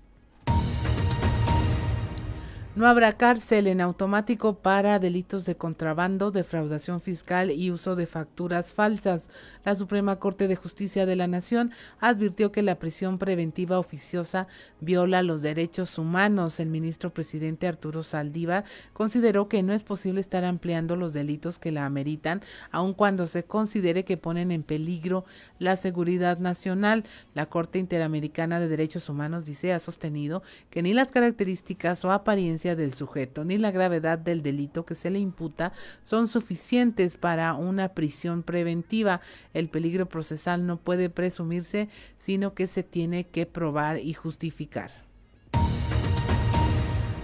No habrá cárcel en automático para delitos de contrabando, defraudación fiscal y uso de facturas falsas. La Suprema Corte de Justicia de la Nación advirtió que la prisión preventiva oficiosa viola los derechos humanos. El ministro presidente Arturo Saldívar consideró que no es posible estar ampliando los delitos que la ameritan, aun cuando se considere que ponen en peligro la seguridad nacional. La Corte Interamericana de Derechos Humanos dice ha sostenido que ni las características o apariencia del sujeto ni la gravedad del delito que se le imputa son suficientes para una prisión preventiva. El peligro procesal no puede presumirse, sino que se tiene que probar y justificar.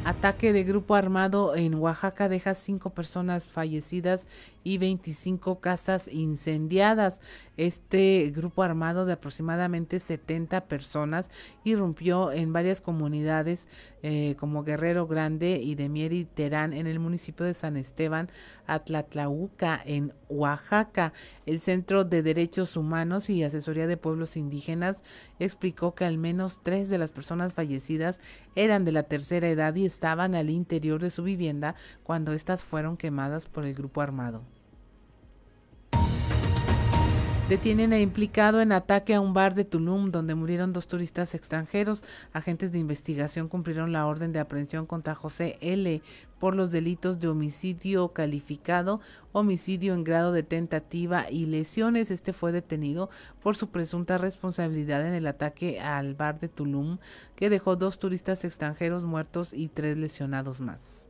Ataque de grupo armado en Oaxaca deja cinco personas fallecidas y 25 casas incendiadas. Este grupo armado de aproximadamente 70 personas irrumpió en varias comunidades eh, como Guerrero Grande y de Mier Terán en el municipio de San Esteban, Atlatlauca, en Oaxaca. El Centro de Derechos Humanos y Asesoría de Pueblos Indígenas explicó que al menos tres de las personas fallecidas eran de la tercera edad y estaban al interior de su vivienda cuando éstas fueron quemadas por el grupo armado. Detienen a implicado en ataque a un bar de Tulum donde murieron dos turistas extranjeros. Agentes de investigación cumplieron la orden de aprehensión contra José L por los delitos de homicidio calificado, homicidio en grado de tentativa y lesiones. Este fue detenido por su presunta responsabilidad en el ataque al bar de Tulum que dejó dos turistas extranjeros muertos y tres lesionados más.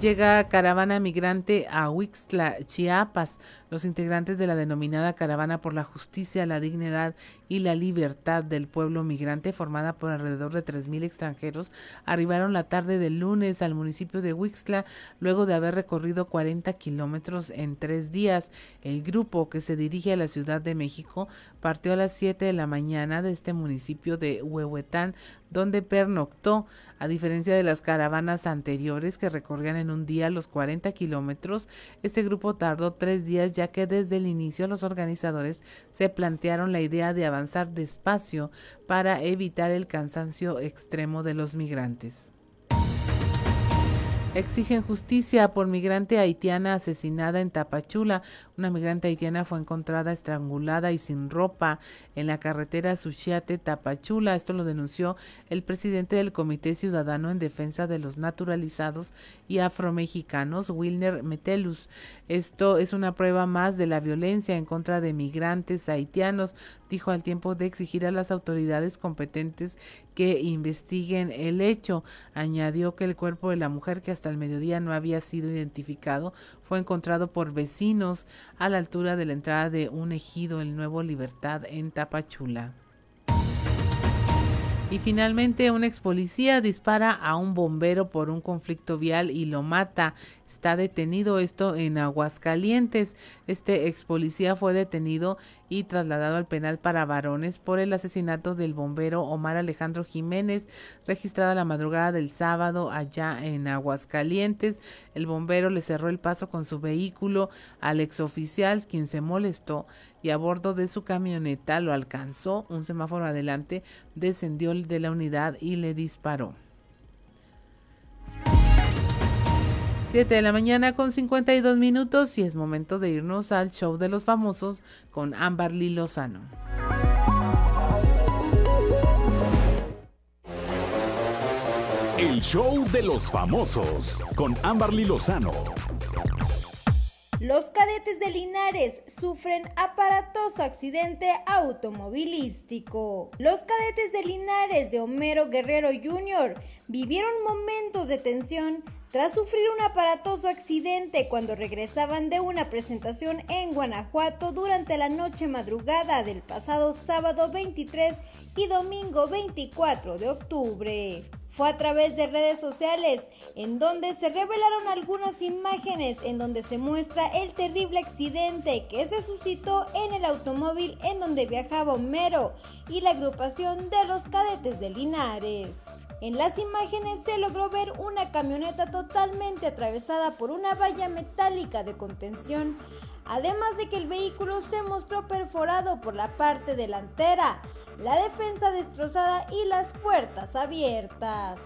Llega caravana migrante a Huixtla, Chiapas. Los integrantes de la denominada Caravana por la Justicia, la Dignidad y la Libertad del Pueblo Migrante, formada por alrededor de 3.000 extranjeros, arribaron la tarde del lunes al municipio de Huixtla luego de haber recorrido 40 kilómetros en tres días. El grupo que se dirige a la Ciudad de México partió a las 7 de la mañana de este municipio de Huehuetán, donde pernoctó. A diferencia de las caravanas anteriores que recorrían en un día los 40 kilómetros, este grupo tardó tres días ya que desde el inicio los organizadores se plantearon la idea de avanzar despacio para evitar el cansancio extremo de los migrantes. Exigen justicia por migrante haitiana asesinada en Tapachula. Una migrante haitiana fue encontrada estrangulada y sin ropa en la carretera Suchiate-Tapachula. Esto lo denunció el presidente del Comité Ciudadano en Defensa de los Naturalizados y Afromexicanos, Wilner Metelus. Esto es una prueba más de la violencia en contra de migrantes haitianos, dijo al tiempo de exigir a las autoridades competentes que investiguen el hecho. Añadió que el cuerpo de la mujer que hasta el mediodía no había sido identificado fue encontrado por vecinos a la altura de la entrada de un ejido, el Nuevo Libertad, en Tapachula. Y finalmente un ex policía dispara a un bombero por un conflicto vial y lo mata. Está detenido esto en Aguascalientes. Este ex policía fue detenido y trasladado al penal para varones por el asesinato del bombero Omar Alejandro Jiménez, registrado la madrugada del sábado allá en Aguascalientes. El bombero le cerró el paso con su vehículo al exoficial, quien se molestó y a bordo de su camioneta lo alcanzó un semáforo adelante, descendió de la unidad y le disparó. 7 de la mañana con 52 minutos y es momento de irnos al show de los famosos con Amberly Lozano. El show de los famosos con Amberly Lozano. Los cadetes de Linares sufren aparatoso accidente automovilístico. Los cadetes de Linares de Homero Guerrero Jr. vivieron momentos de tensión tras sufrir un aparatoso accidente cuando regresaban de una presentación en Guanajuato durante la noche madrugada del pasado sábado 23 y domingo 24 de octubre. Fue a través de redes sociales en donde se revelaron algunas imágenes en donde se muestra el terrible accidente que se suscitó en el automóvil en donde viajaba Homero y la agrupación de los cadetes de Linares. En las imágenes se logró ver una camioneta totalmente atravesada por una valla metálica de contención, además de que el vehículo se mostró perforado por la parte delantera, la defensa destrozada y las puertas abiertas.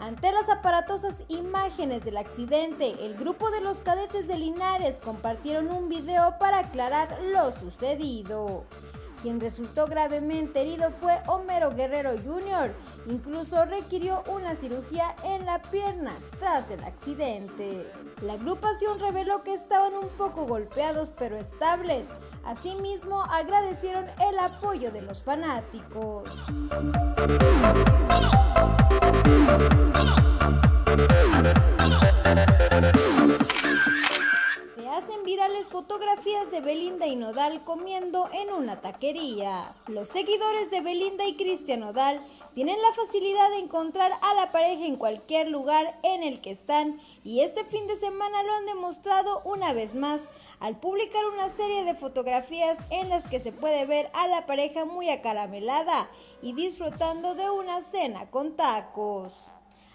Ante las aparatosas imágenes del accidente, el grupo de los cadetes de Linares compartieron un video para aclarar lo sucedido. Quien resultó gravemente herido fue Homero Guerrero Jr. Incluso requirió una cirugía en la pierna tras el accidente. La agrupación reveló que estaban un poco golpeados pero estables. Asimismo, agradecieron el apoyo de los fanáticos. Hacen virales fotografías de Belinda y Nodal comiendo en una taquería. Los seguidores de Belinda y Cristian Nodal tienen la facilidad de encontrar a la pareja en cualquier lugar en el que están y este fin de semana lo han demostrado una vez más al publicar una serie de fotografías en las que se puede ver a la pareja muy acaramelada y disfrutando de una cena con tacos.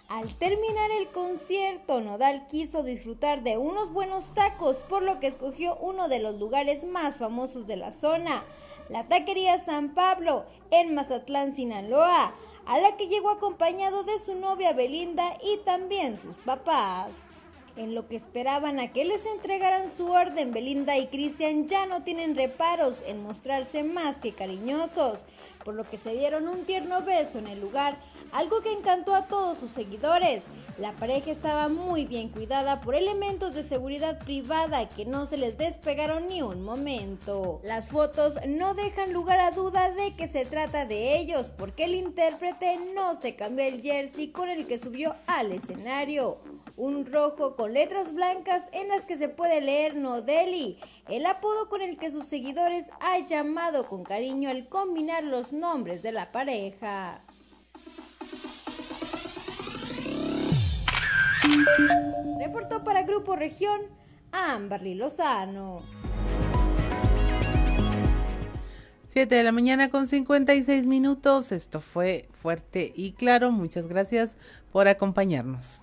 Al terminar el concierto, Nodal quiso disfrutar de unos buenos tacos, por lo que escogió uno de los lugares más famosos de la zona, la taquería San Pablo, en Mazatlán, Sinaloa, a la que llegó acompañado de su novia Belinda y también sus papás. En lo que esperaban a que les entregaran su orden, Belinda y Cristian ya no tienen reparos en mostrarse más que cariñosos, por lo que se dieron un tierno beso en el lugar, algo que encantó a todos sus seguidores. La pareja estaba muy bien cuidada por elementos de seguridad privada que no se les despegaron ni un momento. Las fotos no dejan lugar a duda de que se trata de ellos porque el intérprete no se cambió el jersey con el que subió al escenario un rojo con letras blancas en las que se puede leer Nodeli, el apodo con el que sus seguidores han llamado con cariño al combinar los nombres de la pareja. Reportó para Grupo Región Amberly Lozano. 7 de la mañana con 56 minutos. Esto fue fuerte y claro. Muchas gracias por acompañarnos.